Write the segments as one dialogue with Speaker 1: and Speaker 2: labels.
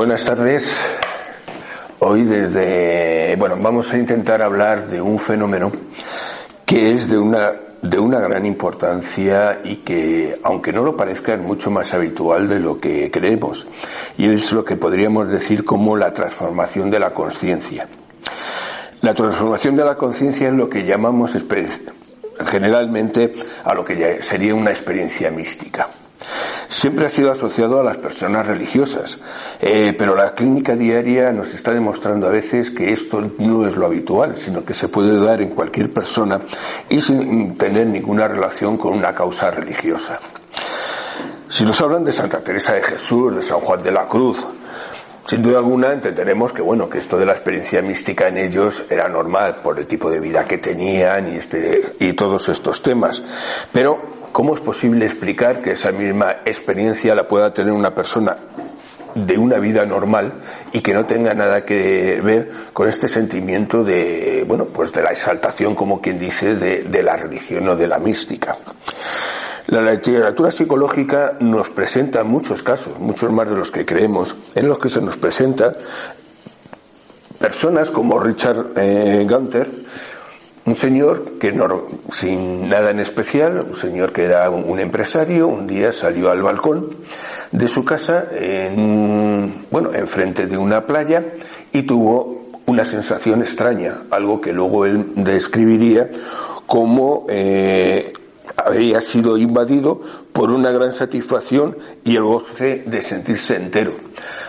Speaker 1: Buenas tardes. Hoy desde, bueno, vamos a intentar hablar de un fenómeno que es de una de una gran importancia y que, aunque no lo parezca, es mucho más habitual de lo que creemos. Y es lo que podríamos decir como la transformación de la conciencia. La transformación de la conciencia es lo que llamamos generalmente a lo que sería una experiencia mística siempre ha sido asociado a las personas religiosas, eh, pero la clínica diaria nos está demostrando a veces que esto no es lo habitual, sino que se puede dar en cualquier persona y sin tener ninguna relación con una causa religiosa. Si nos hablan de Santa Teresa de Jesús, de San Juan de la Cruz, sin duda alguna entenderemos que bueno que esto de la experiencia mística en ellos era normal por el tipo de vida que tenían y este y todos estos temas, pero ¿Cómo es posible explicar que esa misma experiencia la pueda tener una persona de una vida normal y que no tenga nada que ver con este sentimiento de, bueno, pues de la exaltación, como quien dice, de, la religión o de la mística? La literatura psicológica nos presenta muchos casos, muchos más de los que creemos, en los que se nos presenta personas como Richard eh, Gunter, un señor que no, sin nada en especial, un señor que era un empresario, un día salió al balcón de su casa, en, bueno, enfrente de una playa y tuvo una sensación extraña, algo que luego él describiría como eh, había sido invadido por una gran satisfacción y el goce de sentirse entero.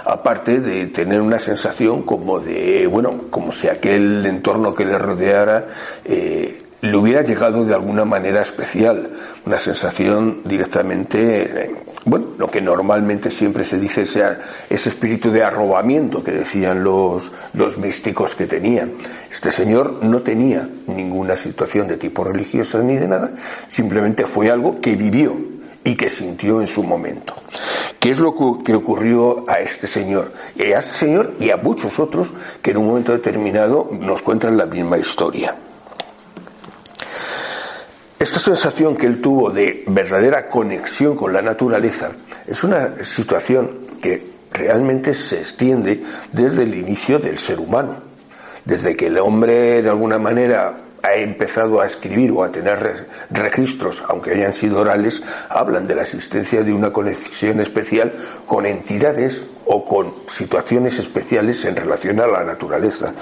Speaker 1: Aparte de tener una sensación como de, bueno, como si aquel entorno que le rodeara eh, le hubiera llegado de alguna manera especial, una sensación directamente, bueno, lo que normalmente siempre se dice sea ese espíritu de arrobamiento que decían los, los místicos que tenían. Este señor no tenía ninguna situación de tipo religioso ni de nada, simplemente fue algo que vivió y que sintió en su momento. ¿Qué es lo que ocurrió a este señor? Y a este señor y a muchos otros que en un momento determinado nos cuentan la misma historia. Esta sensación que él tuvo de verdadera conexión con la naturaleza es una situación que realmente se extiende desde el inicio del ser humano. Desde que el hombre de alguna manera ha empezado a escribir o a tener registros, aunque hayan sido orales, hablan de la existencia de una conexión especial con entidades o con situaciones especiales en relación a la naturaleza.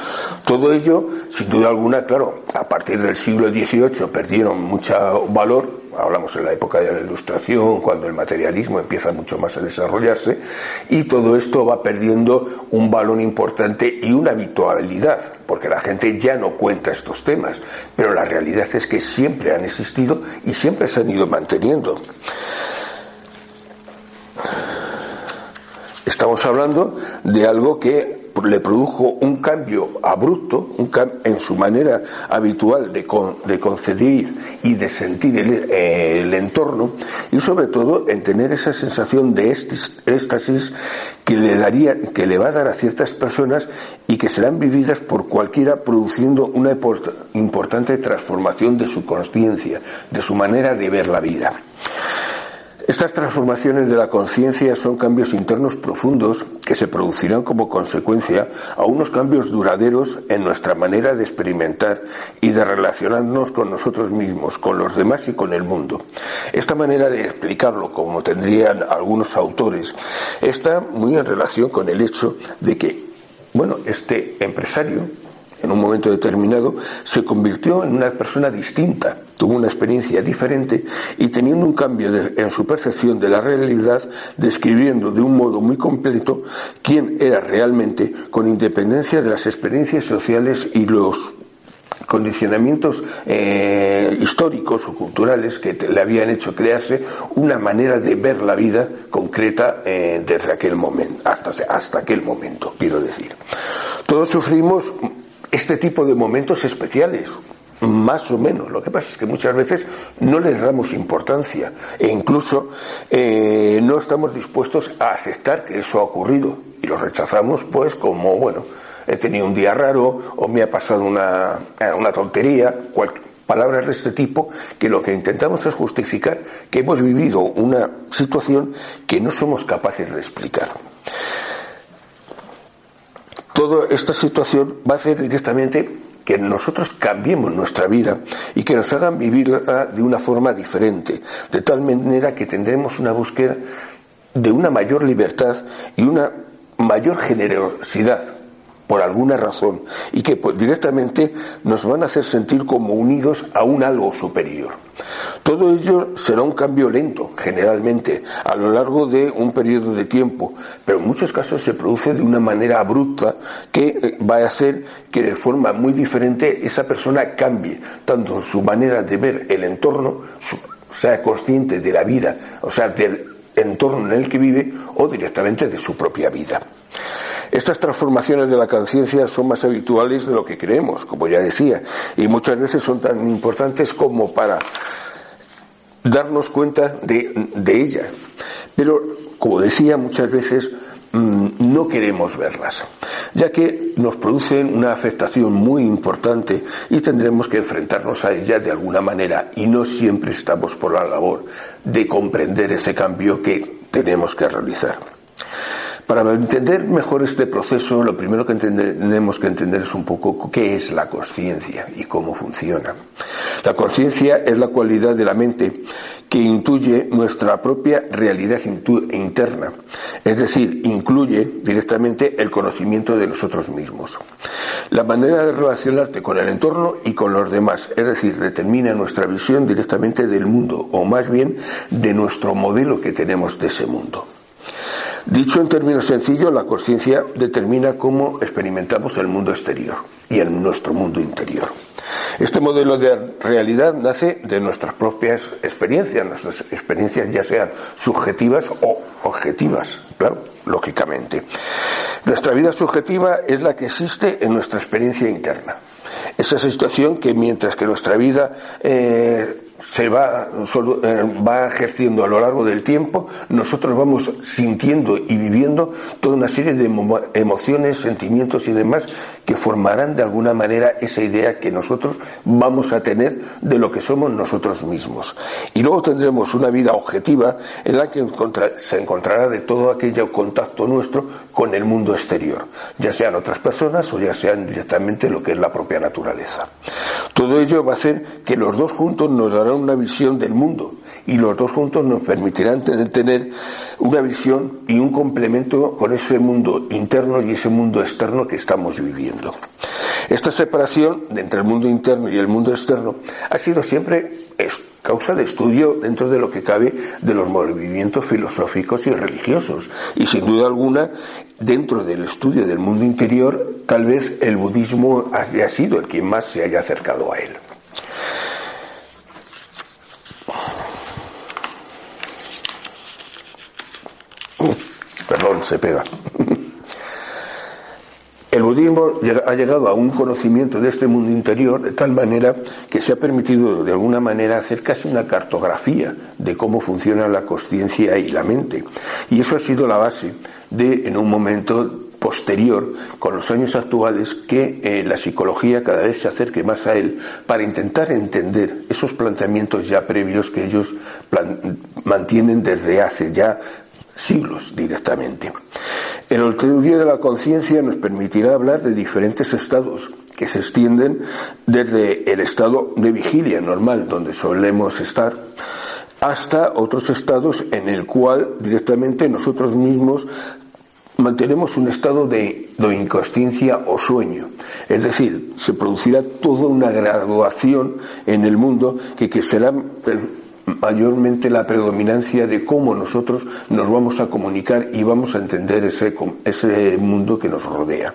Speaker 1: Todo ello, sin duda alguna, claro, a partir del siglo XVIII perdieron mucho valor, hablamos en la época de la Ilustración, cuando el materialismo empieza mucho más a desarrollarse, y todo esto va perdiendo un valor importante y una habitualidad, porque la gente ya no cuenta estos temas, pero la realidad es que siempre han existido y siempre se han ido manteniendo. Estamos hablando de algo que le produjo un cambio abrupto un en su manera habitual de, con, de conceder y de sentir el, el, entorno y sobre todo en tener esa sensación de éxtasis que le daría que le va a dar a ciertas personas y que serán vividas por cualquiera produciendo una importante transformación de su conciencia de su manera de ver la vida estas transformaciones de la conciencia son cambios internos profundos que se producirán como consecuencia a unos cambios duraderos en nuestra manera de experimentar y de relacionarnos con nosotros mismos, con los demás y con el mundo. Esta manera de explicarlo, como tendrían algunos autores, está muy en relación con el hecho de que, bueno, este empresario en un momento determinado, se convirtió en una persona distinta, tuvo una experiencia diferente y teniendo un cambio en su percepción de la realidad, describiendo de un modo muy completo quién era realmente, con independencia de las experiencias sociales y los condicionamientos eh, históricos o culturales que le habían hecho crearse una manera de ver la vida concreta eh, desde aquel momento, hasta, hasta aquel momento, quiero decir. Todos sufrimos este tipo de momentos especiales, más o menos. Lo que pasa es que muchas veces no les damos importancia e incluso eh, no estamos dispuestos a aceptar que eso ha ocurrido y lo rechazamos pues como, bueno, he tenido un día raro o me ha pasado una, eh, una tontería, palabras de este tipo, que lo que intentamos es justificar que hemos vivido una situación que no somos capaces de explicar toda esta situación va a hacer directamente que nosotros cambiemos nuestra vida y que nos hagan vivirla de una forma diferente, de tal manera que tendremos una búsqueda de una mayor libertad y una mayor generosidad por alguna razón y que pues, directamente nos van a hacer sentir como unidos a un algo superior. Todo ello será un cambio lento, generalmente, a lo largo de un periodo de tiempo, pero en muchos casos se produce de una manera abrupta que eh, va a hacer que de forma muy diferente esa persona cambie tanto su manera de ver el entorno, sea consciente de la vida, o sea, del entorno en el que vive o directamente de su propia vida. Estas transformaciones de la conciencia son más habituales de lo que creemos, como ya decía, y muchas veces son tan importantes como para darnos cuenta de, de ellas. Pero, como decía, muchas veces mm, no queremos verlas, ya que nos producen una afectación muy importante y tendremos que enfrentarnos a ellas de alguna manera y no siempre estamos por la labor de comprender ese cambio que tenemos que realizar. Para entender mejor este proceso, lo primero que tenemos que entender es un poco qué es la conciencia y cómo funciona. La conciencia es la cualidad de la mente que intuye nuestra propia realidad interna, es decir, incluye directamente el conocimiento de nosotros mismos. La manera de relacionarte con el entorno y con los demás, es decir, determina nuestra visión directamente del mundo, o más bien de nuestro modelo que tenemos de ese mundo. Dicho en términos sencillos, la conciencia determina cómo experimentamos el mundo exterior y en nuestro mundo interior. Este modelo de realidad nace de nuestras propias experiencias, nuestras experiencias ya sean subjetivas o objetivas, claro, lógicamente. Nuestra vida subjetiva es la que existe en nuestra experiencia interna. Esa situación que mientras que nuestra vida eh, se va, eh, va ejerciendo a lo largo del tiempo, nosotros vamos sintiendo y viviendo toda una serie de emociones, sentimientos y demás que formarán de alguna manera esa idea que nosotros vamos a tener de lo que somos nosotros mismos. Y luego tendremos una vida objetiva en la que se encontrará de todo aquello contacto nuestro con el mundo exterior, ya sean otras personas o ya sean directamente lo que es la propia naturaleza. Todo ello va a hacer que los dos juntos nos darán una visión del mundo y los dos juntos nos permitirán tener, una visión y un complemento con ese mundo interno y ese mundo externo que estamos viviendo. Esta separación entre el mundo interno y el mundo externo ha sido siempre causa de estudio dentro de lo que cabe de los movimientos filosóficos y religiosos. Y sin duda alguna, dentro del estudio del mundo interior, tal vez el budismo haya sido el que más se haya acercado a él. Perdón, se pega. El budismo ha llegado a un conocimiento de este mundo interior de tal manera que se ha permitido de alguna manera hacer casi una cartografía de cómo funciona la conciencia y la mente. Y eso ha sido la base de, en un momento posterior, con los años actuales, que eh, la psicología cada vez se acerque más a él para intentar entender esos planteamientos ya previos que ellos mantienen desde hace ya siglos directamente. El estudio de la conciencia nos permitirá hablar de diferentes estados que se extienden desde el estado de vigilia normal, donde solemos estar, hasta otros estados en el cual directamente nosotros mismos mantenemos un estado de, inconsciencia o sueño. Es decir, se producirá toda una graduación en el mundo que, que será mayormente la predominancia de cómo nosotros nos vamos a comunicar y vamos a entender ese, ese mundo que nos rodea.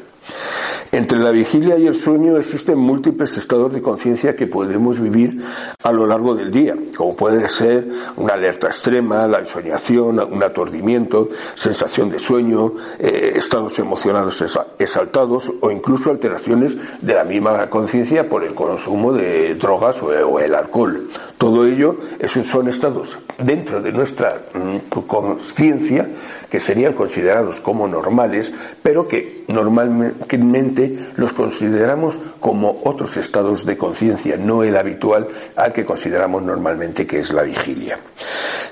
Speaker 1: Entre la vigilia y el sueño existen múltiples estados de conciencia que podemos vivir a lo largo del día, como puede ser una alerta extrema, la ensoñación, un aturdimiento, sensación de sueño, eh, estados emocionados exaltados o incluso alteraciones de la misma conciencia por el consumo de drogas o, el alcohol. Todo ello son estados dentro de nuestra mm, conciencia que serían considerados como normales, pero que normalmente los consideramos como otros estados de conciencia, no el habitual al que consideramos normalmente que es la vigilia.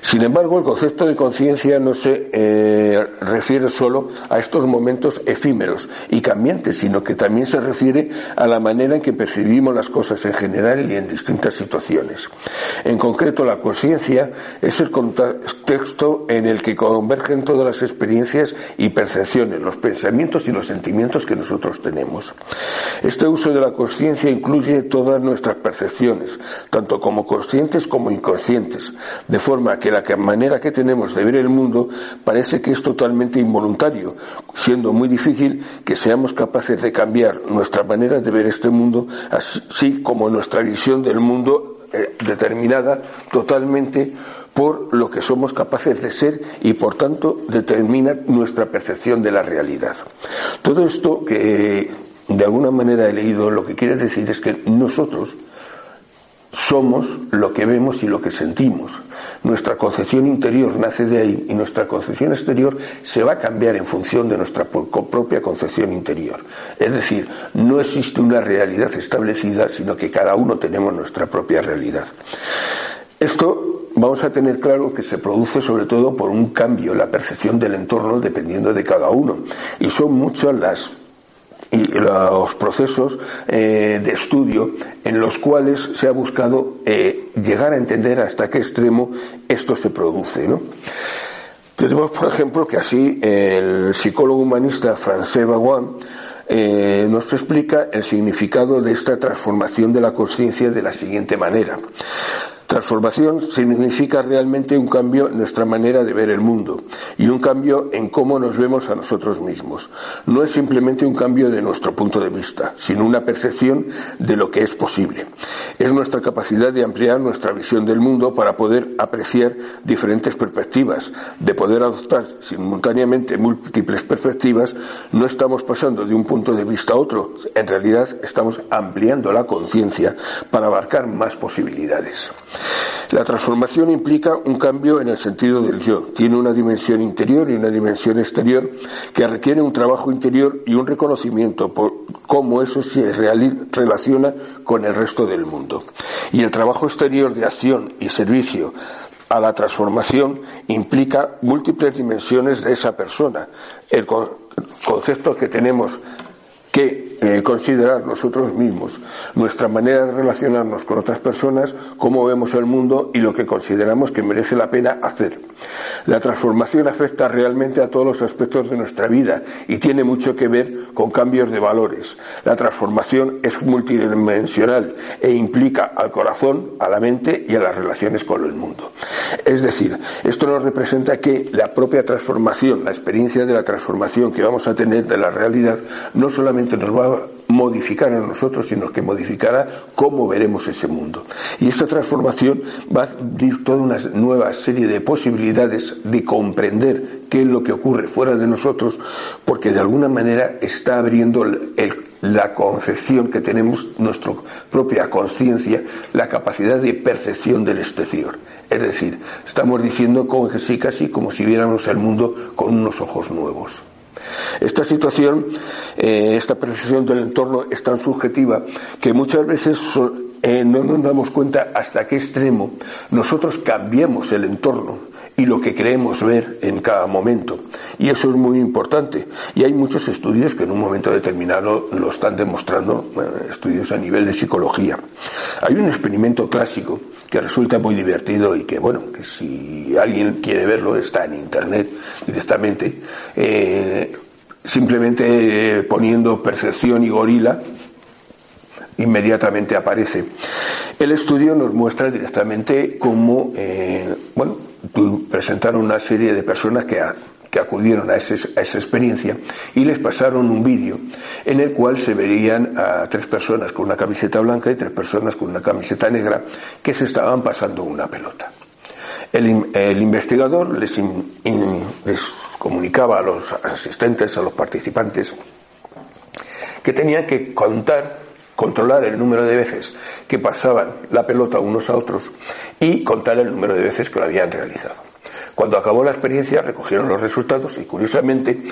Speaker 1: Sin embargo, el concepto de conciencia no se eh, refiere solo a estos momentos efímeros y cambiantes, sino que también se refiere a la manera en que percibimos las cosas en general y en distintas situaciones. En concreto, la conciencia es el contexto en el que convergen todas las experiencias y percepciones, los pensamientos y los sentimientos que nosotros tenemos. Este uso de la conciencia incluye todas nuestras percepciones, tanto como conscientes como inconscientes, de forma que la manera que tenemos de ver el mundo parece que es totalmente involuntario, siendo muy difícil que seamos capaces de cambiar nuestra manera de ver este mundo, así como nuestra visión del mundo eh, determinada totalmente por lo que somos capaces de ser y por tanto determina nuestra percepción de la realidad. Todo esto que de alguna manera he leído lo que quiere decir es que nosotros somos lo que vemos y lo que sentimos. Nuestra concepción interior nace de ahí y nuestra concepción exterior se va a cambiar en función de nuestra propia concepción interior. Es decir, no existe una realidad establecida, sino que cada uno tenemos nuestra propia realidad. Esto vamos a tener claro que se produce sobre todo por un cambio en la percepción del entorno dependiendo de cada uno. Y son muchas las y los procesos eh, de estudio en los cuales se ha buscado eh, llegar a entender hasta qué extremo esto se produce. ¿no? Tenemos, por ejemplo, que así el psicólogo humanista Francés Baguin eh, nos explica el significado de esta transformación de la conciencia de la siguiente manera. Transformación significa realmente un cambio en nuestra manera de ver el mundo y un cambio en cómo nos vemos a nosotros mismos. No es simplemente un cambio de nuestro punto de vista, sino una percepción de lo que es posible. Es nuestra capacidad de ampliar nuestra visión del mundo para poder apreciar diferentes perspectivas, de poder adoptar simultáneamente múltiples perspectivas. No estamos pasando de un punto de vista a otro, en realidad estamos ampliando la conciencia para abarcar más posibilidades. La transformación implica un cambio en el sentido del yo. Tiene una dimensión interior y una dimensión exterior que requiere un trabajo interior y un reconocimiento por cómo eso se relaciona con el resto del mundo. Y el trabajo exterior de acción y servicio a la transformación implica múltiples dimensiones de esa persona. El concepto que tenemos que eh, considerar nosotros mismos nuestra manera de relacionarnos con otras personas, cómo vemos el mundo y lo que consideramos que merece la pena hacer. La transformación afecta realmente a todos los aspectos de nuestra vida y tiene mucho que ver con cambios de valores. La transformación es multidimensional e implica al corazón, a la mente y a las relaciones con el mundo. Es decir, esto nos representa que la propia transformación, la experiencia de la transformación que vamos a tener de la realidad, no solamente nos va a modificar a nosotros, sino que modificará cómo veremos ese mundo. Y esta transformación va a abrir toda una nueva serie de posibilidades de comprender qué es lo que ocurre fuera de nosotros, porque de alguna manera está abriendo la concepción que tenemos, nuestra propia conciencia, la capacidad de percepción del exterior. Es decir, estamos diciendo casi casi como si viéramos el mundo con unos ojos nuevos. Esta situación, eh, esta percepción del entorno es tan subjetiva que muchas veces eh, no nos damos cuenta hasta qué extremo nosotros cambiamos el entorno y lo que creemos ver en cada momento. Y eso es muy importante. Y hay muchos estudios que en un momento determinado lo están demostrando, estudios a nivel de psicología. Hay un experimento clásico que resulta muy divertido y que, bueno, que si alguien quiere verlo, está en internet directamente, eh, simplemente poniendo percepción y gorila, inmediatamente aparece. El estudio nos muestra directamente cómo, eh, bueno, presentaron una serie de personas que, que acudieron a, esa experiencia y les pasaron un vídeo en el cual se verían a tres personas con una camiseta blanca y tres personas con una camiseta negra que se estaban pasando una pelota. El, investigador les, les comunicaba a los asistentes, a los participantes, que tenían que contar controlar el número de veces que pasaban la pelota unos a otros y contar el número de veces que lo habían realizado. Cuando acabó la experiencia recogieron los resultados y curiosamente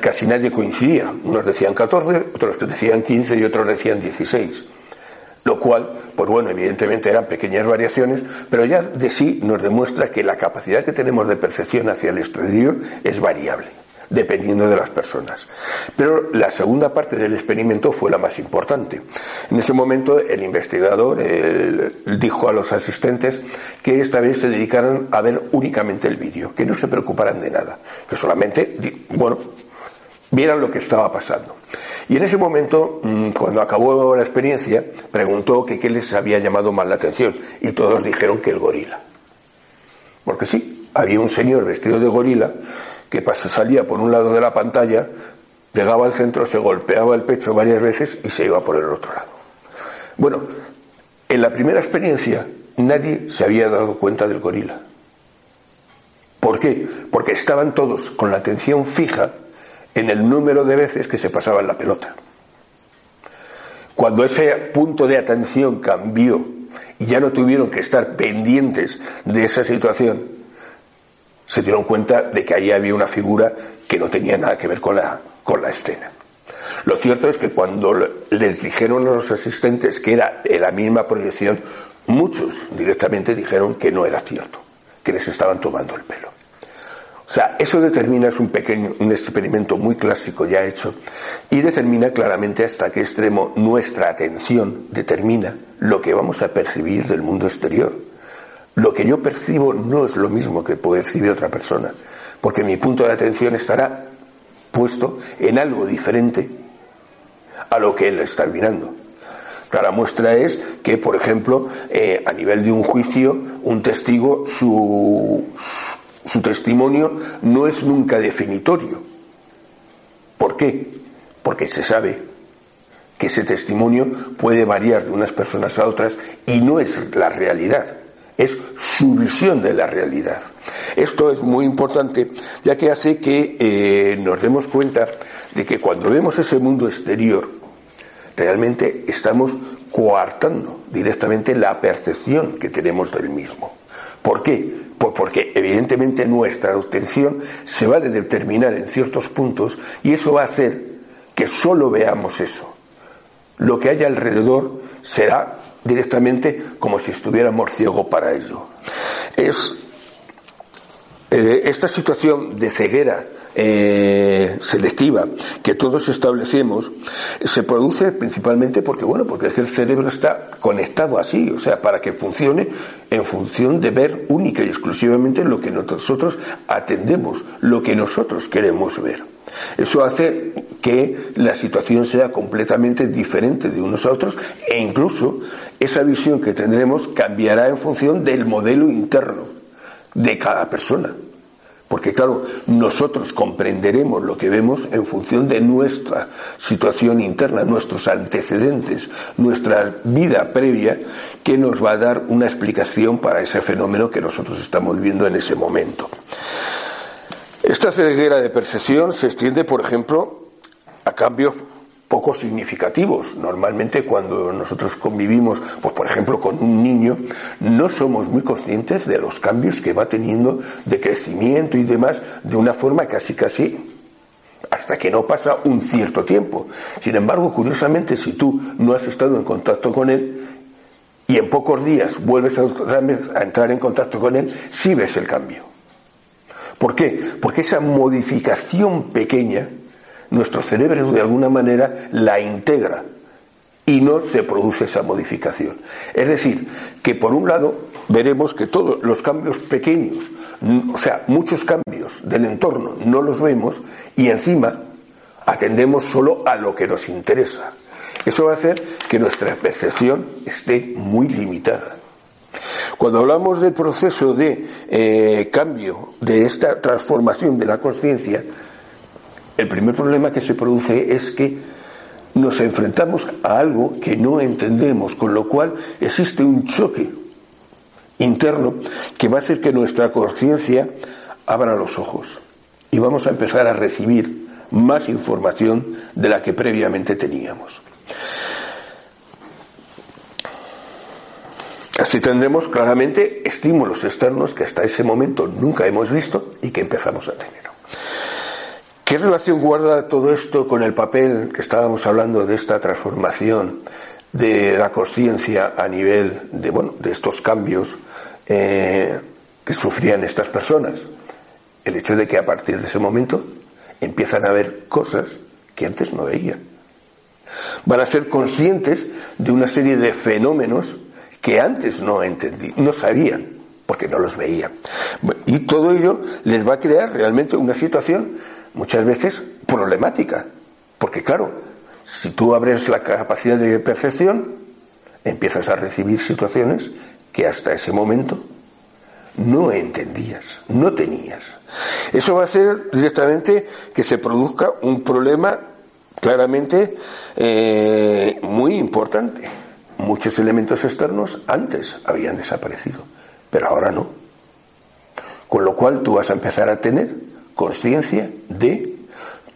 Speaker 1: casi nadie coincidía. Unos decían 14, otros decían 15 y otros decían 16. Lo cual, pues bueno, evidentemente eran pequeñas variaciones, pero ya de sí nos demuestra que la capacidad que tenemos de percepción hacia el exterior es variable dependiendo de las personas. Pero la segunda parte del experimento fue la más importante. En ese momento el investigador dijo a los asistentes que esta vez se dedicaran a ver únicamente el vídeo, que no se preocuparan de nada, que solamente, bueno, vieran lo que estaba pasando. Y en ese momento, mm, cuando acabó la experiencia, preguntó que qué les había llamado más la atención y todos dijeron que el gorila. Porque sí, había un señor vestido de gorila que salía por un lado de la pantalla, llegaba al centro, se golpeaba el pecho varias veces y se iba por el otro lado. Bueno, en la primera experiencia nadie se había dado cuenta del gorila. ¿Por qué? Porque estaban todos con la atención fija en el número de veces que se pasaban la pelota. Cuando ese punto de atención cambió y ya no tuvieron que estar pendientes de esa situación, se dieron cuenta de que allí había una figura que no tenía nada que ver con la, con la escena. Lo cierto es que cuando les dijeron a los asistentes que era la misma proyección, muchos directamente dijeron que no era cierto, que les estaban tomando el pelo. O sea, eso determina, es un pequeño, un experimento muy clásico ya hecho, y determina claramente hasta qué extremo nuestra atención determina lo que vamos a percibir del mundo exterior. Lo que yo percibo no es lo mismo que percibe otra persona, porque mi punto de atención estará puesto en algo diferente a lo que él está mirando. La muestra es que, por ejemplo, eh, a nivel de un juicio, un testigo, su, su testimonio no es nunca definitorio. ¿Por qué? Porque se sabe que ese testimonio puede variar de unas personas a otras y no es la realidad es su visión de la realidad. Esto es muy importante ya que hace que eh, nos demos cuenta de que cuando vemos ese mundo exterior, realmente estamos coartando directamente la percepción que tenemos del mismo. ¿Por qué? Pues porque evidentemente nuestra atención se va a determinar en ciertos puntos y eso va a hacer que solo veamos eso. Lo que hay alrededor será directamente como si estuviéramos ciego para ello. Es eh, esta situación de ceguera eh, selectiva que todos establecemos se produce principalmente porque bueno porque el cerebro está conectado así o sea para que funcione en función de ver única y exclusivamente lo que nosotros atendemos lo que nosotros queremos ver eso hace que la situación sea completamente diferente de unos a otros e incluso esa visión que tendremos cambiará en función del modelo interno de cada persona. Porque claro, nosotros comprenderemos lo que vemos en función de nuestra situación interna, nuestros antecedentes, nuestra vida previa, que nos va a dar una explicación para ese fenómeno que nosotros estamos viendo en ese momento. Esta ceguera de percepción se extiende, por ejemplo, a cambios poco significativos. Normalmente cuando nosotros convivimos, pues por ejemplo, con un niño, no somos muy conscientes de los cambios que va teniendo de crecimiento y demás de una forma casi casi hasta que no pasa un cierto tiempo. Sin embargo, curiosamente, si tú no has estado en contacto con él y en pocos días vuelves a, a entrar en contacto con él, sí ves el cambio. ¿Por qué? Porque esa modificación pequeña, nuestro cerebro de alguna manera la integra y no se produce esa modificación. Es decir, que por un lado veremos que todos los cambios pequeños, o sea, muchos cambios del entorno no los vemos y encima atendemos solo a lo que nos interesa. Eso va a hacer que nuestra percepción esté muy limitada. Cuando hablamos del proceso de eh, cambio, de esta transformación de la conciencia, el primer problema que se produce es que nos enfrentamos a algo que no entendemos, con lo cual existe un choque interno que va a hacer que nuestra conciencia abra los ojos y vamos a empezar a recibir más información de la que previamente teníamos. Así tendremos claramente estímulos externos que hasta ese momento nunca hemos visto y que empezamos a tener. ¿Qué relación guarda todo esto con el papel que estábamos hablando de esta transformación de la conciencia a nivel de, bueno, de estos cambios eh, que sufrían estas personas? El hecho de que a partir de ese momento empiezan a ver cosas que antes no veían. Van a ser conscientes de una serie de fenómenos que antes no entendí, no sabían, porque no los veían. Y todo ello les va a crear realmente una situación muchas veces problemática. Porque claro, si tú abres la capacidad de percepción, empiezas a recibir situaciones que hasta ese momento no entendías, no tenías. Eso va a hacer directamente que se produzca un problema claramente eh, muy importante. Muchos elementos externos antes habían desaparecido, pero ahora no. Con lo cual tú vas a empezar a tener conciencia de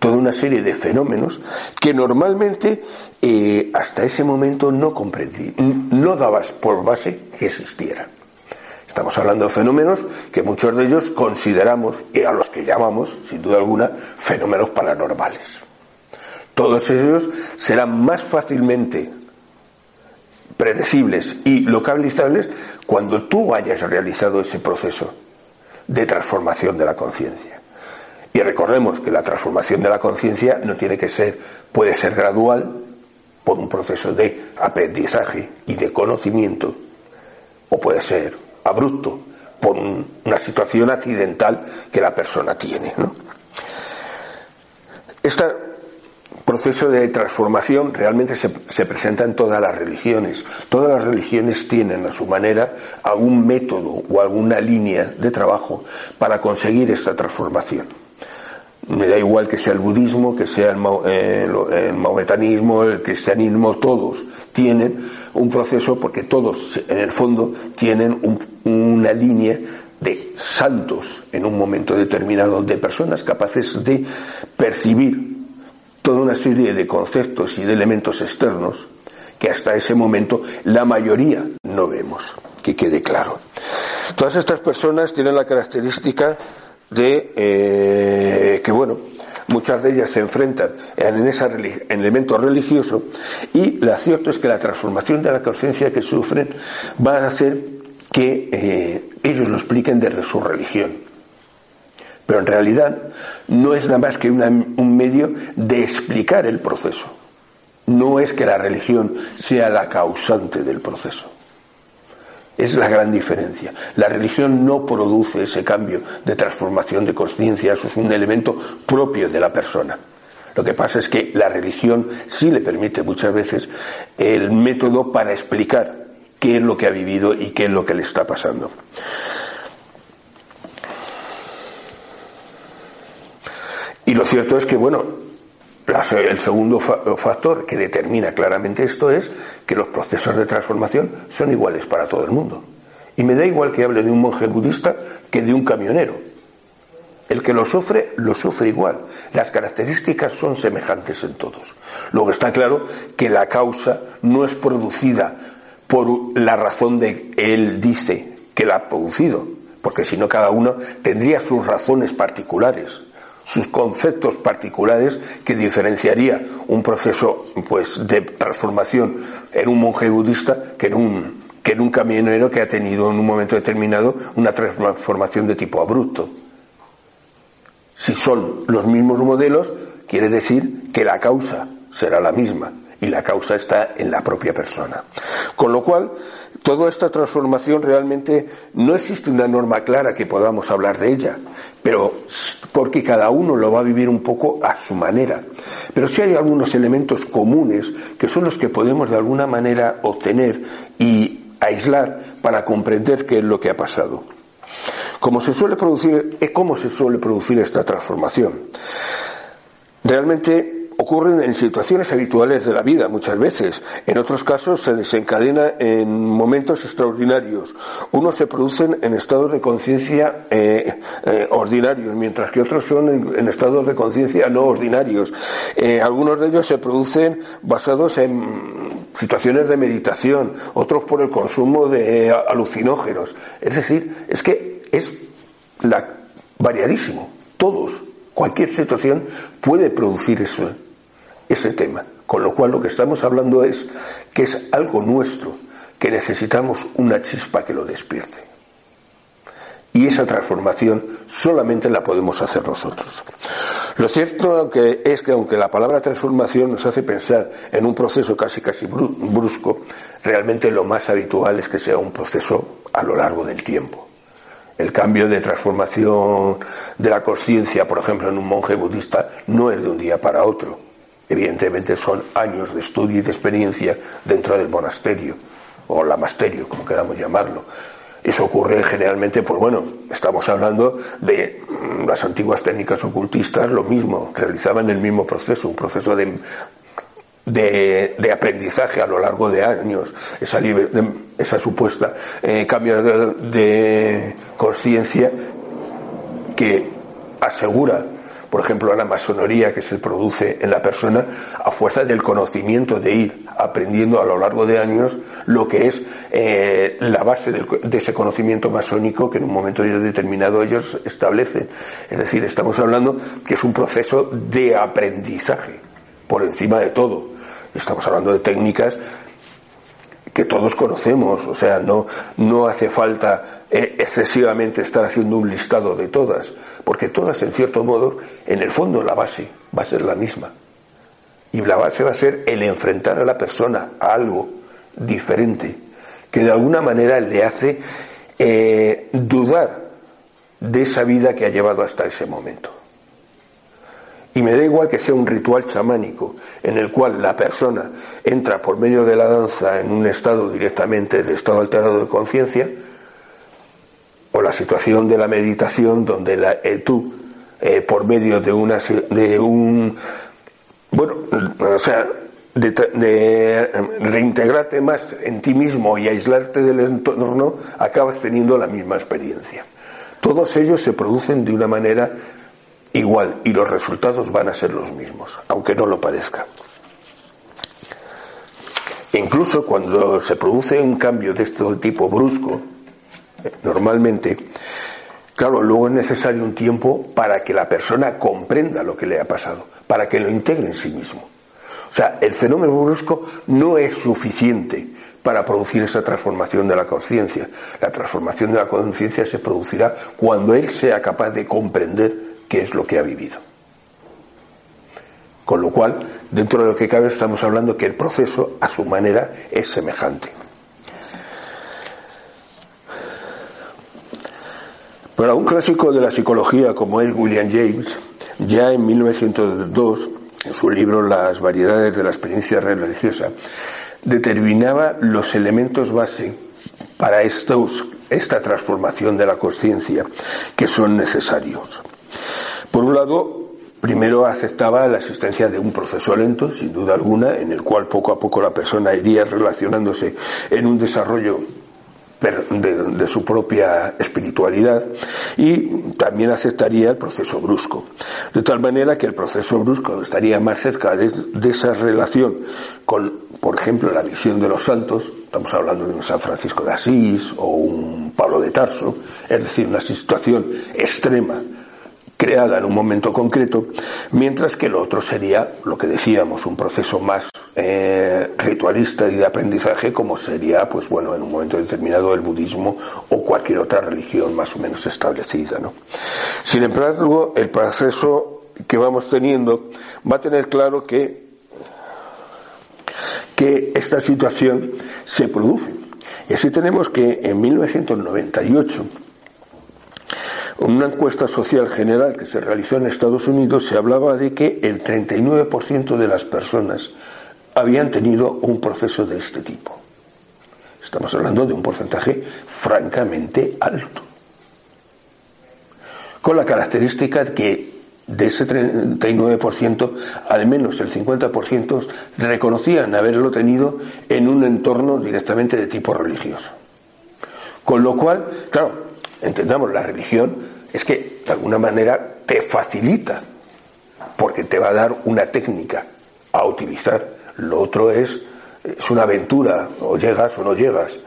Speaker 1: toda una serie de fenómenos que normalmente eh, hasta ese momento no comprendí, no dabas por base que existieran. Estamos hablando de fenómenos que muchos de ellos consideramos, y a los que llamamos, sin duda alguna, fenómenos paranormales. Todos ellos serán más fácilmente predecibles y localizables cuando tú hayas realizado ese proceso de transformación de la conciencia. Y recordemos que la transformación de la conciencia no tiene que ser, puede ser gradual por un proceso de aprendizaje y de conocimiento, o puede ser abrupto por una situación accidental que la persona tiene. Este proceso de transformación realmente se, se, presenta en todas las religiones. Todas las religiones tienen a su manera algún método o alguna línea de trabajo para conseguir esta transformación me da igual que sea el budismo, que sea el, eh, maometanismo, el cristianismo, todos tienen un proceso porque todos en el fondo tienen una línea de santos en un momento determinado, de personas capaces de percibir toda una serie de conceptos y de elementos externos que hasta ese momento la mayoría no vemos, que quede claro. Todas estas personas tienen la característica de eh, que bueno muchas de ellas se enfrentan en ese elemento religioso y lo cierto es que la transformación de la conciencia que sufren va a hacer que eh, ellos lo expliquen desde su religión pero en realidad no es nada más que un medio de explicar el proceso no es que la religión sea la causante del proceso es la gran diferencia. La religión no produce ese cambio de transformación de conciencia, eso es un elemento propio de la persona. Lo que pasa es que la religión sí le permite muchas veces el método para explicar qué es lo que ha vivido y qué es lo que le está pasando. Y lo cierto es que, bueno, el segundo factor que determina claramente esto es que los procesos de transformación son iguales para todo el mundo. Y me da igual que hable de un monje budista que de un camionero. El que lo sufre, lo sufre igual. Las características son semejantes en todos. Luego está claro que la causa no es producida por la razón de él dice que la ha producido, porque si no cada uno tendría sus razones particulares sus conceptos particulares que diferenciaría un proceso pues de transformación en un monje budista que en un que en un camionero que ha tenido en un momento determinado una transformación de tipo abrupto. Si son los mismos modelos, quiere decir que la causa será la misma y la causa está en la propia persona. Con lo cual, toda esta transformación realmente no existe una norma clara que podamos hablar de ella, pero porque cada uno lo va a vivir un poco a su manera. Pero sí hay algunos elementos comunes que son los que podemos de alguna manera obtener y aislar para comprender qué es lo que ha pasado. ¿Cómo se suele producir, cómo se suele producir esta transformación? Realmente ocurren en situaciones habituales de la vida muchas veces. En otros casos se desencadena en momentos extraordinarios. Unos se producen en estados de conciencia eh, eh, ordinarios, mientras que otros son en, estados de conciencia no ordinarios. Eh, algunos de ellos se producen basados en situaciones de meditación, otros por el consumo de alucinógenos. Es decir, es que es la, variadísimo. Todos, cualquier situación puede producir eso ese tema. Con lo cual lo que estamos hablando es que es algo nuestro, que necesitamos una chispa que lo despierte. Y esa transformación solamente la podemos hacer nosotros. Lo cierto es que aunque la palabra transformación nos hace pensar en un proceso casi casi brusco, realmente lo más habitual es que sea un proceso a lo largo del tiempo. El cambio de transformación de la conciencia, por ejemplo, en un monje budista, no es de un día para otro Evidentemente son años de estudio y de experiencia dentro del monasterio, o lamasterio, como queramos llamarlo. Eso ocurre generalmente, pues bueno, estamos hablando de mm, las antiguas técnicas ocultistas, lo mismo, realizaban el mismo proceso, un proceso de, de, aprendizaje a lo largo de años, esa, esa supuesta eh, cambio de, de conciencia que asegura por ejemplo, la masonería que se produce en la persona a fuerza del conocimiento de ir aprendiendo a lo largo de años lo que es eh, la base de ese conocimiento masónico que en un momento determinado ellos establecen. Es decir, estamos hablando que es un proceso de aprendizaje por encima de todo. Estamos hablando de técnicas que todos conocemos, o sea, no, no hace falta eh, excesivamente estar haciendo un listado de todas, porque todas, en cierto modo, en el fondo la base va a ser la misma. Y la base va a ser el enfrentar a la persona a algo diferente, que de alguna manera le hace eh, dudar de esa vida que ha llevado hasta ese momento. Y me da igual que sea un ritual chamánico en el cual la persona entra por medio de la danza en un estado directamente de estado alterado de conciencia, o la situación de la meditación donde la, eh, tú, eh, por medio de, una, de un, bueno, o sea, de, de, reintegrarte más en ti mismo y aislarte del entorno, acabas teniendo la misma experiencia. Todos ellos se producen de una manera igual y los resultados van a ser los mismos, aunque no lo parezca. Incluso cuando se produce un cambio de este tipo brusco, eh, normalmente, claro, luego es necesario un tiempo para que la persona comprenda lo que le ha pasado, para que lo integre en sí mismo. O sea, el fenómeno brusco no es suficiente para producir esa transformación de la conciencia. La transformación de la conciencia se producirá cuando él sea capaz de comprender qué es lo que ha vivido. Con lo cual, dentro de lo que cabe, estamos hablando que el proceso, a su manera, es semejante. Para un clásico de la psicología como es William James, ya en 1902, en su libro Las variedades de la experiencia religiosa, determinaba los elementos base para esta transformación de la conciencia que son necesarios. Por un lado, primero aceptaba la existencia de un proceso lento, sin duda alguna, en el cual poco a poco la persona iría relacionándose en un desarrollo de, su propia espiritualidad y también aceptaría el proceso brusco. De tal manera que el proceso brusco estaría más cerca de, de, esa relación con, por ejemplo, la visión de los santos, estamos hablando de un San Francisco de Asís o un Pablo de Tarso, es decir, una situación extrema creada en un momento concreto, mientras que lo otro sería lo que decíamos, un proceso más eh, ritualista y de aprendizaje, como sería, pues bueno, en un momento determinado el budismo o cualquier otra religión más o menos establecida. ¿no? Sin embargo, el proceso que vamos teniendo va a tener claro que, que esta situación se produce. Y así tenemos que en 1998, en una encuesta social general que se realizó en Estados Unidos se hablaba de que el 39% de las personas habían tenido un proceso de este tipo. Estamos hablando de un porcentaje francamente alto. Con la característica de que de ese 39%, al menos el 50% reconocían haberlo tenido en un entorno directamente de tipo religioso. Con lo cual, claro, entendamos, la religión es que de alguna manera te facilita, porque te va a dar una técnica a utilizar. Lo otro es, es una aventura, o llegas o no llegas.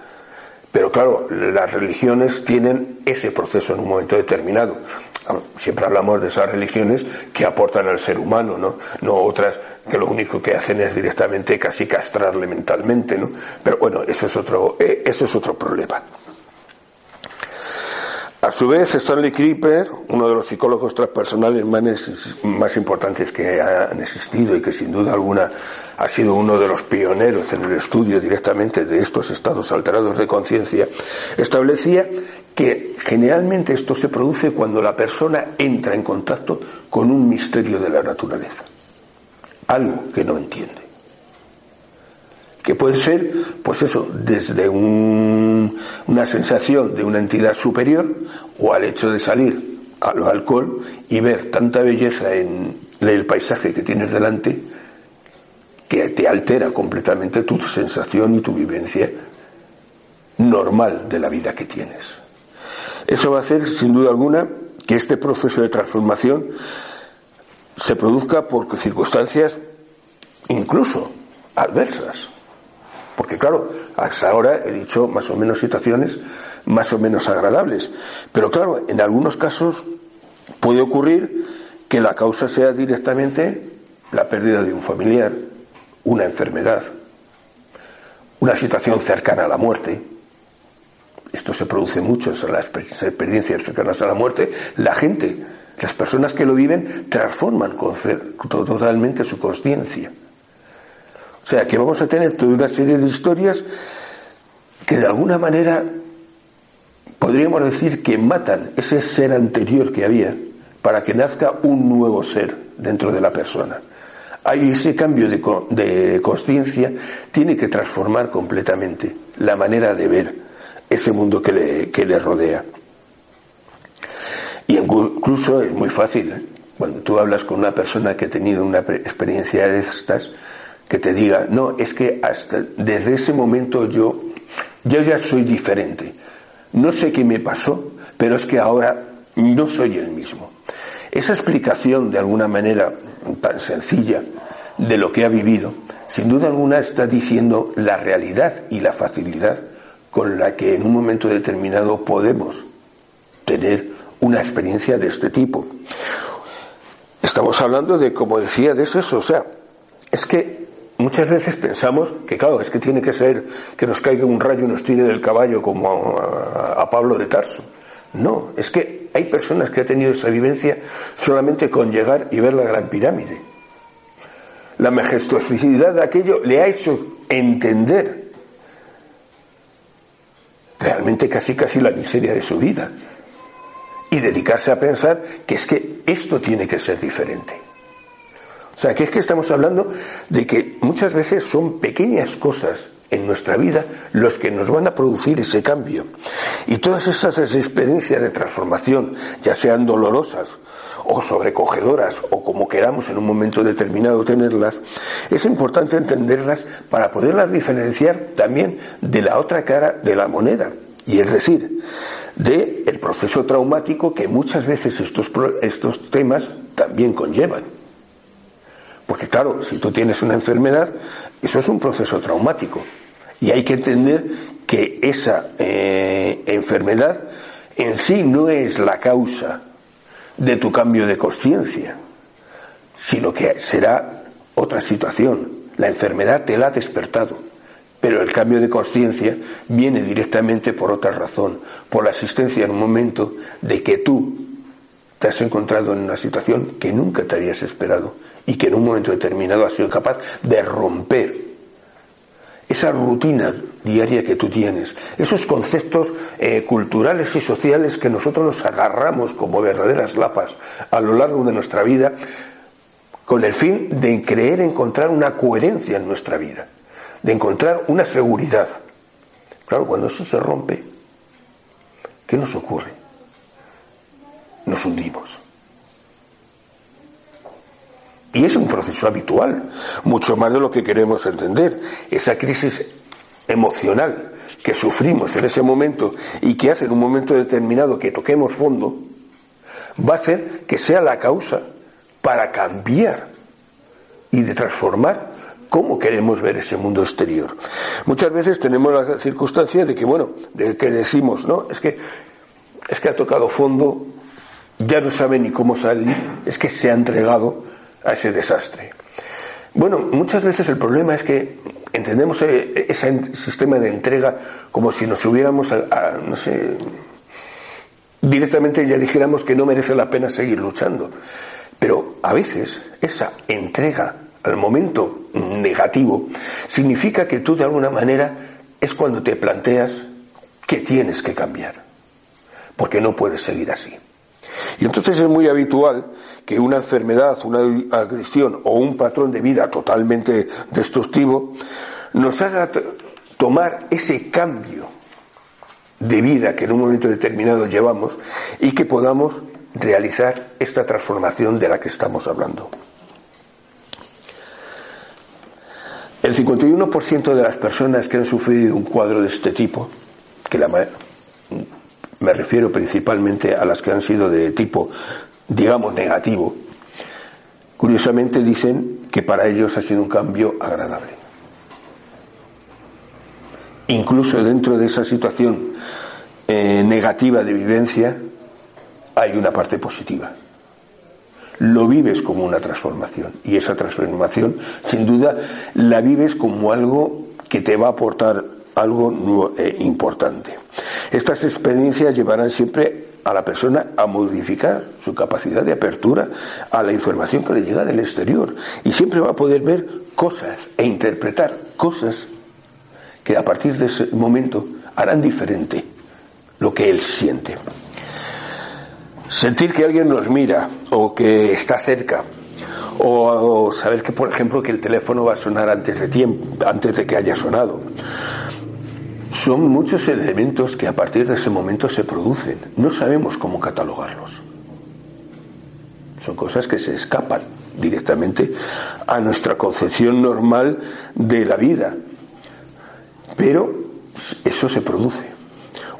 Speaker 1: Pero claro, las religiones tienen ese proceso en un momento determinado. Siempre hablamos de esas religiones que aportan al ser humano, ¿no? No otras que lo único que hacen es directamente casi castrarle mentalmente, ¿no? Pero bueno, eso es otro, eh, eso es otro problema. A su vez, Stanley Creeper, uno de los psicólogos transpersonales más, importantes que han existido y que sin duda alguna ha sido uno de los pioneros en el estudio directamente de estos estados alterados de conciencia, establecía que generalmente esto se produce cuando la persona entra en contacto con un misterio de la naturaleza, algo que no entiende que puede ser, pues eso, desde una sensación de una entidad superior o al hecho de salir al alcohol y ver tanta belleza en el paisaje que tienes delante que te altera completamente tu sensación y tu vivencia normal de la vida que tienes. Eso va a hacer, sin duda alguna, que este proceso de transformación se produzca por circunstancias incluso adversas. Porque claro, hasta ahora he dicho más o menos situaciones más o menos agradables. Pero claro, en algunos casos puede ocurrir que la causa sea directamente la pérdida de un familiar, una enfermedad, una situación cercana a la muerte. Esto se produce mucho en las experiencias cercanas a la muerte. La gente, las personas que lo viven, transforman totalmente su conciencia. O sea, que vamos a tener toda una serie de historias que de alguna manera podríamos decir que matan ese ser anterior que había para que nazca un nuevo ser dentro de la persona. Hay ese cambio de, de conciencia, tiene que transformar completamente la manera de ver ese mundo que le, que le rodea. Y incluso es muy fácil, cuando tú hablas con una persona que ha tenido una experiencia de estas, que te diga, no, es que hasta desde ese momento yo, yo ya soy diferente. No sé qué me pasó, pero es que ahora no soy el mismo. Esa explicación, de alguna manera tan sencilla, de lo que ha vivido, sin duda alguna está diciendo la realidad y la facilidad con la que en un momento determinado podemos tener una experiencia de este tipo. Estamos hablando de, como decía, de eso, o sea, es que Muchas veces pensamos que, claro, es que tiene que ser que nos caiga un rayo y nos tire del caballo como a, Pablo de Tarso. No, es que hay personas que han tenido esa vivencia solamente con llegar y ver la gran pirámide. La majestuosidad de aquello le ha hecho entender realmente casi casi la miseria de su vida y dedicarse a pensar que es que esto tiene que ser diferente. O sea, que es que estamos hablando de que muchas veces son pequeñas cosas en nuestra vida los que nos van a producir ese cambio. Y todas esas experiencias de transformación, ya sean dolorosas o sobrecogedoras o como queramos en un momento determinado tenerlas, es importante entenderlas para poderlas diferenciar también de la otra cara de la moneda. Y es decir, de el proceso traumático que muchas veces estos, estos temas también conllevan. Porque claro, si tú tienes una enfermedad, eso es un proceso traumático. Y hay que entender que esa eh, enfermedad en sí no es la causa de tu cambio de conciencia, sino que será otra situación. La enfermedad te la ha despertado, pero el cambio de conciencia viene directamente por otra razón, por la existencia en un momento de que tú te has encontrado en una situación que nunca te habías esperado y que en un momento determinado has sido capaz de romper esa rutina diaria que tú tienes, esos conceptos eh, culturales y sociales que nosotros nos agarramos como verdaderas lapas a lo largo de nuestra vida, con el fin de creer encontrar una coherencia en nuestra vida, de encontrar una seguridad. Claro, cuando eso se rompe, ¿qué nos ocurre? Nos hundimos. Y es un proceso habitual, mucho más de lo que queremos entender. Esa crisis emocional que sufrimos en ese momento y que hace en un momento determinado que toquemos fondo, va a hacer que sea la causa para cambiar y de transformar cómo queremos ver ese mundo exterior. Muchas veces tenemos la circunstancia de que, bueno, de que decimos, no, es que, es que ha tocado fondo, ya no sabe ni cómo salir, es que se ha entregado a ese desastre. Bueno, muchas veces el problema es que entendemos e, ese sistema de entrega como si nos hubiéramos, no sé, directamente ya dijéramos que no merece la pena seguir luchando. Pero a veces esa entrega al momento negativo significa que tú de alguna manera es cuando te planteas que tienes que cambiar, porque no puedes seguir así. Y entonces es muy habitual que una enfermedad, una agresión o un patrón de vida totalmente destructivo nos haga tomar ese cambio de vida que en un momento determinado llevamos y que podamos realizar esta transformación de la que estamos hablando. El 51% de las personas que han sufrido un cuadro de este tipo, que la, me refiero principalmente a las que han sido de tipo, digamos, negativo, curiosamente dicen que para ellos ha sido un cambio agradable. Incluso dentro de esa situación eh, negativa de vivencia hay una parte positiva. Lo vives como una transformación y esa transformación, sin duda, la vives como algo que te va a aportar algo eh, importante. Estas experiencias llevarán siempre a la persona a modificar su capacidad de apertura a la información que le llega del exterior y siempre va a poder ver cosas e interpretar cosas que a partir de ese momento harán diferente lo que él siente. Sentir que alguien nos mira o que está cerca o, saber que por ejemplo que el teléfono va a sonar antes de tiempo, antes de que haya sonado son muchos elementos que a partir de ese momento se producen. No sabemos cómo catalogarlos. Son cosas que se escapan directamente a nuestra concepción normal de la vida. Pero eso se produce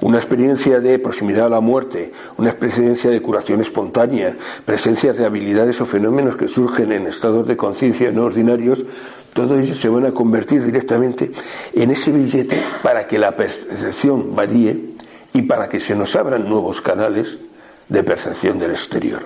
Speaker 1: una experiencia de proximidad a la muerte, una experiencia de curación espontánea, presencias de habilidades o fenómenos que surgen en estados de conciencia no ordinarios, todo ello se van a convertir directamente en ese billete para que la percepción varíe y para que se nos abran nuevos canales de percepción del exterior.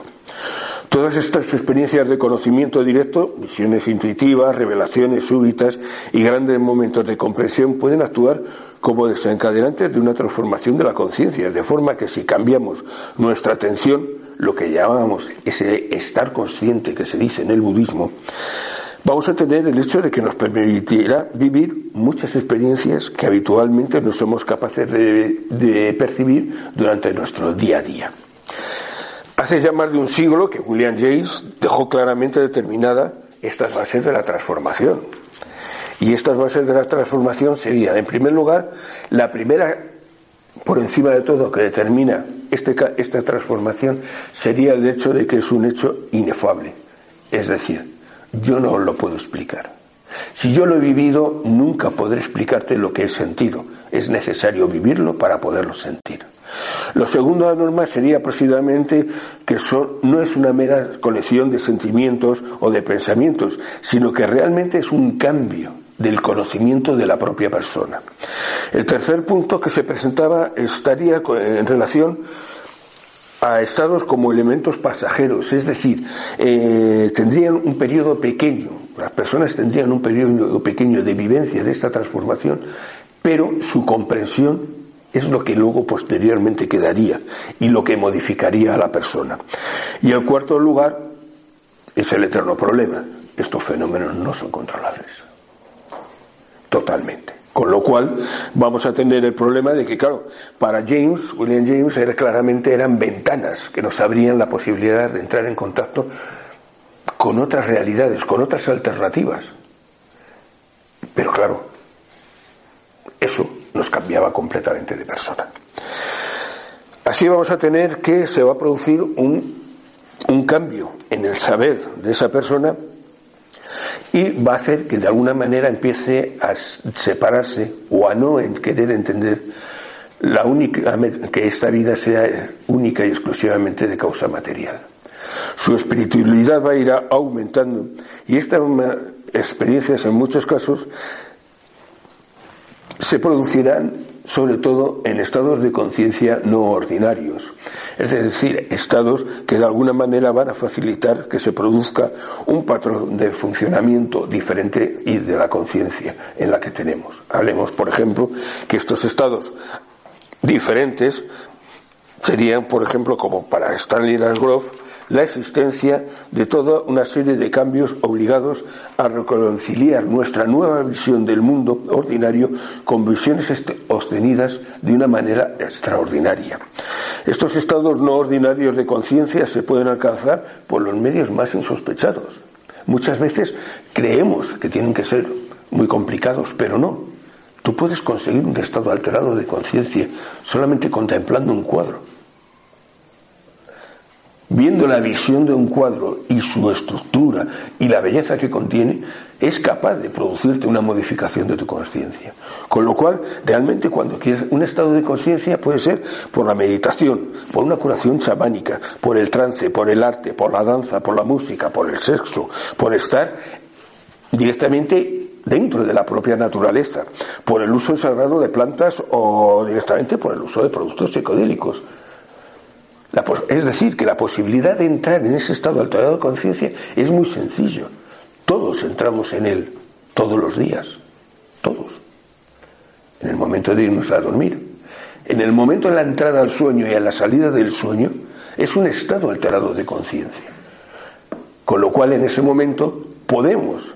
Speaker 1: Todas estas experiencias de conocimiento directo, visiones intuitivas, revelaciones súbitas y grandes momentos de comprensión pueden actuar como desencadenantes de una transformación de la conciencia, de forma que si cambiamos nuestra atención, lo que llamamos ese estar consciente que se dice en el budismo, vamos a tener el hecho de que nos permitirá vivir muchas experiencias que habitualmente no somos capaces de, percibir durante nuestro día a día. Hace ya más de un siglo que William James dejó claramente determinada estas bases de la transformación. Y estas bases de la transformación serían, en primer lugar, la primera, por encima de todo, que determina este, esta transformación sería el hecho de que es un hecho inefable. Es decir, yo no lo puedo explicar. Si yo lo he vivido, nunca podré explicarte lo que he sentido. Es necesario vivirlo para poderlo sentir. Lo segundo de la norma sería precisamente que son, no es una mera colección de sentimientos o de pensamientos, sino que realmente es un cambio del conocimiento de la propia persona. El tercer punto que se presentaba estaría en relación a estados como elementos pasajeros, es decir, eh, tendrían un periodo pequeño, las personas tendrían un periodo pequeño de vivencia de esta transformación, pero su comprensión es lo que luego posteriormente quedaría y lo que modificaría a la persona. Y el cuarto lugar es el eterno problema. Estos fenómenos no son controlables. Totalmente. Con lo cual vamos a tener el problema de que, claro, para James, William James, era, claramente eran ventanas que nos abrían la posibilidad de entrar en contacto con otras realidades, con otras alternativas. Pero claro, eso nos cambiaba completamente de persona. Así vamos a tener que se va a producir un, un cambio en el saber de esa persona y va a hacer que de alguna manera empiece a separarse o a no querer entender la única, que esta vida sea única y exclusivamente de causa material. Su espiritualidad va a ir aumentando y estas experiencias en muchos casos se producirán sobre todo en estados de conciencia no ordinarios, es decir, estados que de alguna manera van a facilitar que se produzca un patrón de funcionamiento diferente y de la conciencia en la que tenemos. Hablemos, por ejemplo, que estos estados diferentes serían, por ejemplo, como para Stanley Grove, la existencia de toda una serie de cambios obligados a reconciliar nuestra nueva visión del mundo ordinario con visiones este, obtenidas de una manera extraordinaria. Estos estados no ordinarios de conciencia se pueden alcanzar por los medios más insospechados. Muchas veces creemos que tienen que ser muy complicados, pero no. Tú puedes conseguir un estado alterado de conciencia solamente contemplando un cuadro viendo la visión de un cuadro y su estructura y la belleza que contiene, es capaz de producirte una modificación de tu conciencia. Con lo cual, realmente cuando quieres un estado de conciencia puede ser por la meditación, por una curación chamánica, por el trance, por el arte, por la danza, por la música, por el sexo, por estar directamente dentro de la propia naturaleza, por el uso sagrado de plantas o directamente por el uso de productos psicodélicos es decir, que la posibilidad de entrar en ese estado alterado de conciencia es muy sencillo. Todos entramos en él, todos los días, todos. En el momento de irnos a dormir. En el momento de la entrada al sueño y a la salida del sueño, es un estado alterado de conciencia. Con lo cual en ese momento podemos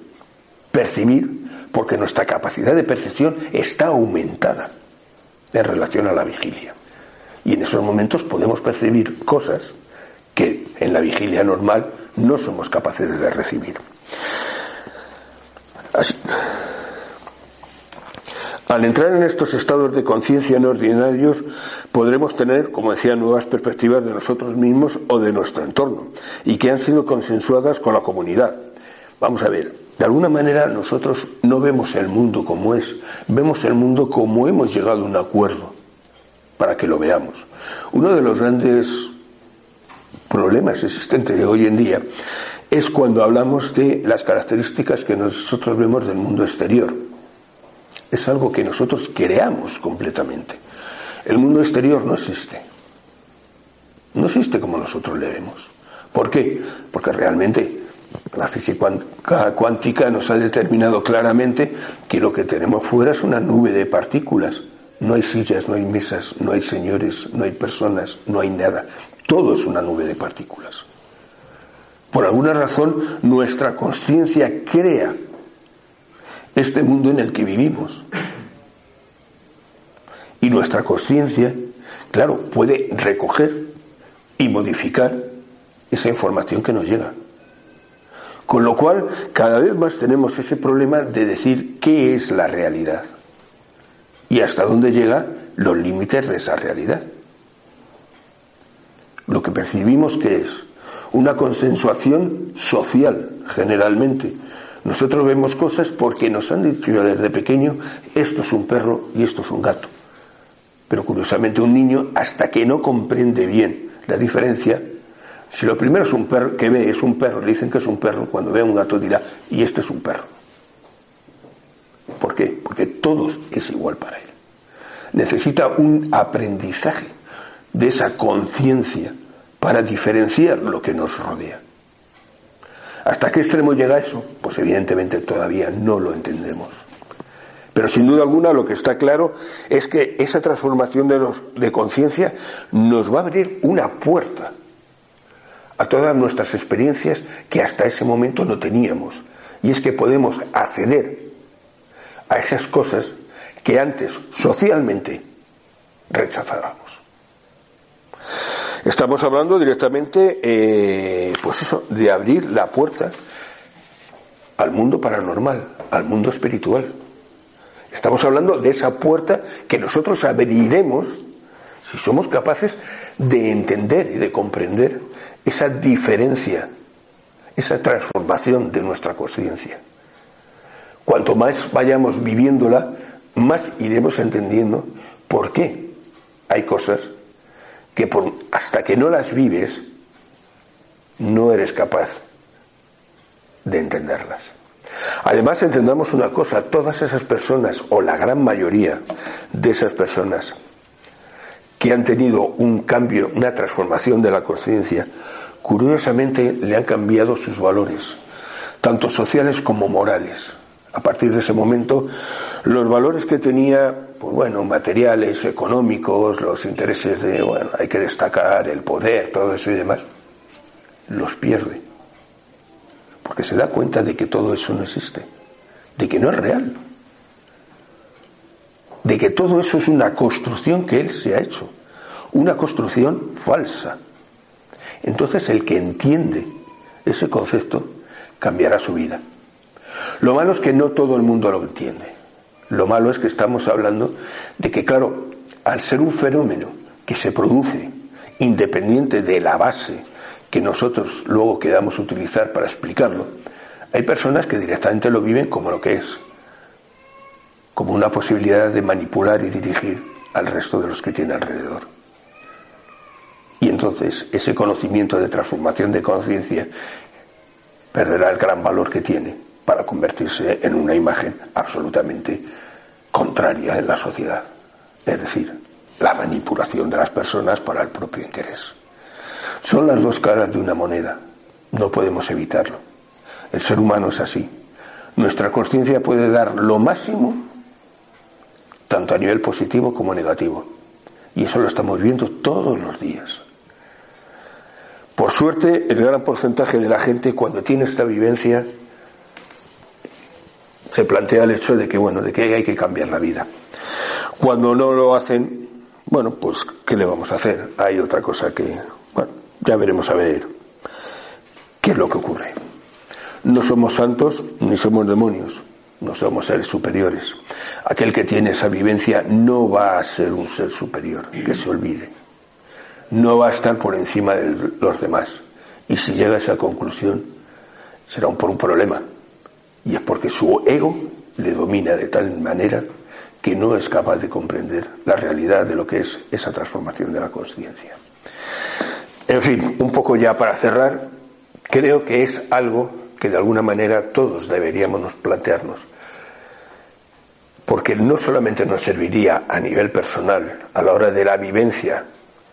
Speaker 1: percibir, porque nuestra capacidad de percepción está aumentada en relación a la vigilia. Y en esos momentos podemos percibir cosas que en la vigilia normal no somos capaces de recibir. Al entrar en estos estados de conciencia no ordinarios, podremos tener, como decía, nuevas perspectivas de nosotros mismos o de nuestro entorno, y que han sido consensuadas con la comunidad. Vamos a ver, de alguna manera nosotros no vemos el mundo como es, vemos el mundo como hemos llegado a un acuerdo para que lo veamos. Uno de los grandes problemas existentes de hoy en día es cuando hablamos de las características que nosotros vemos del mundo exterior. Es algo que nosotros creamos completamente. El mundo exterior no existe. No existe como nosotros le vemos. ¿Por qué? Porque realmente la física cuántica nos ha determinado claramente que lo que tenemos fuera es una nube de partículas no hay sillas, no hay mesas, no hay señores, no hay personas, no hay nada. Todo es una nube de partículas. Por alguna razón, nuestra conciencia crea este mundo en el que vivimos. Y nuestra conciencia, claro, puede recoger y modificar esa información que nos llega. Con lo cual, cada vez más tenemos ese problema de decir qué es la realidad y hasta dónde llegan los límites de esa realidad. Lo que percibimos que es una consensuación social, generalmente. Nosotros vemos cosas porque nos han dicho desde pequeño, esto es un perro y esto es un gato. Pero curiosamente un niño, hasta que no comprende bien la diferencia, si lo primero es un perro que ve es un perro, le dicen que es un perro, cuando ve a un gato dirá, y este es un perro. ¿Por qué? Porque todos es igual para él. Necesita un aprendizaje de esa conciencia para diferenciar lo que nos rodea. ¿Hasta qué extremo llega eso? Pues evidentemente todavía no lo entendemos. Pero sin duda alguna lo que está claro es que esa transformación de, de conciencia nos va a abrir una puerta a todas nuestras experiencias que hasta ese momento no teníamos. Y es que podemos acceder a esas cosas que antes socialmente rechazábamos. Estamos hablando directamente, eh, pues eso, de abrir la puerta al mundo paranormal, al mundo espiritual. Estamos hablando de esa puerta que nosotros abriremos si somos capaces de entender y de comprender esa diferencia, esa transformación de nuestra conciencia. Cuanto más vayamos viviéndola, más iremos entendiendo por qué hay cosas que hasta que no las vives, no eres capaz de entenderlas. Además, entendamos una cosa, todas esas personas, o la gran mayoría de esas personas, que han tenido un cambio, una transformación de la conciencia, curiosamente le han cambiado sus valores, tanto sociales como morales. A partir de ese momento, los valores que tenía pues bueno, materiales, económicos, los intereses de, bueno, hay que destacar el poder, todo eso y demás, los pierde. Porque se da cuenta de que todo eso no existe, de que no es real, de que todo eso es una construcción que él se ha hecho, una construcción falsa. Entonces el que entiende ese concepto cambiará su vida. Lo malo es que no todo el mundo lo entiende. Lo malo es que estamos hablando de que, claro, al ser un fenómeno que se produce independiente de la base que nosotros luego quedamos utilizar para explicarlo, hay personas que directamente lo viven como lo que es, como una posibilidad de manipular y dirigir al resto de los que tiene alrededor. Y entonces ese conocimiento de transformación de conciencia perderá el gran valor que tiene para convertirse en una imagen absolutamente contraria en la sociedad, es decir, la manipulación de las personas para el propio interés. Son las dos caras de una moneda, no podemos evitarlo. El ser humano es así. Nuestra conciencia puede dar lo máximo, tanto a nivel positivo como negativo. Y eso lo estamos viendo todos los días. Por suerte, el gran porcentaje de la gente cuando tiene esta vivencia se plantea el hecho de que, bueno, de que hay que cambiar la vida. Cuando no lo hacen, bueno, pues, ¿qué le vamos a hacer? Hay otra cosa que, bueno, ya veremos a ver qué es lo que ocurre. No somos santos ni somos demonios, no somos seres superiores. Aquel que tiene esa vivencia no va a ser un ser superior, que se olvide. No va a estar por encima de los demás. Y si llega a esa conclusión, será por un problema, y es porque su ego le domina de tal manera que no es capaz de comprender la realidad de lo que es esa transformación de la conciencia. En fin, un poco ya para cerrar, creo que es algo que de alguna manera todos deberíamos plantearnos, porque no solamente nos serviría a nivel personal a la hora de la vivencia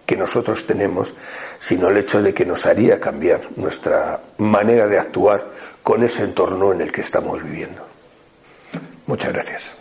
Speaker 1: que nosotros tenemos, sino el hecho de que nos haría cambiar nuestra manera de actuar con ese entorno en el que estamos viviendo. Muchas gracias.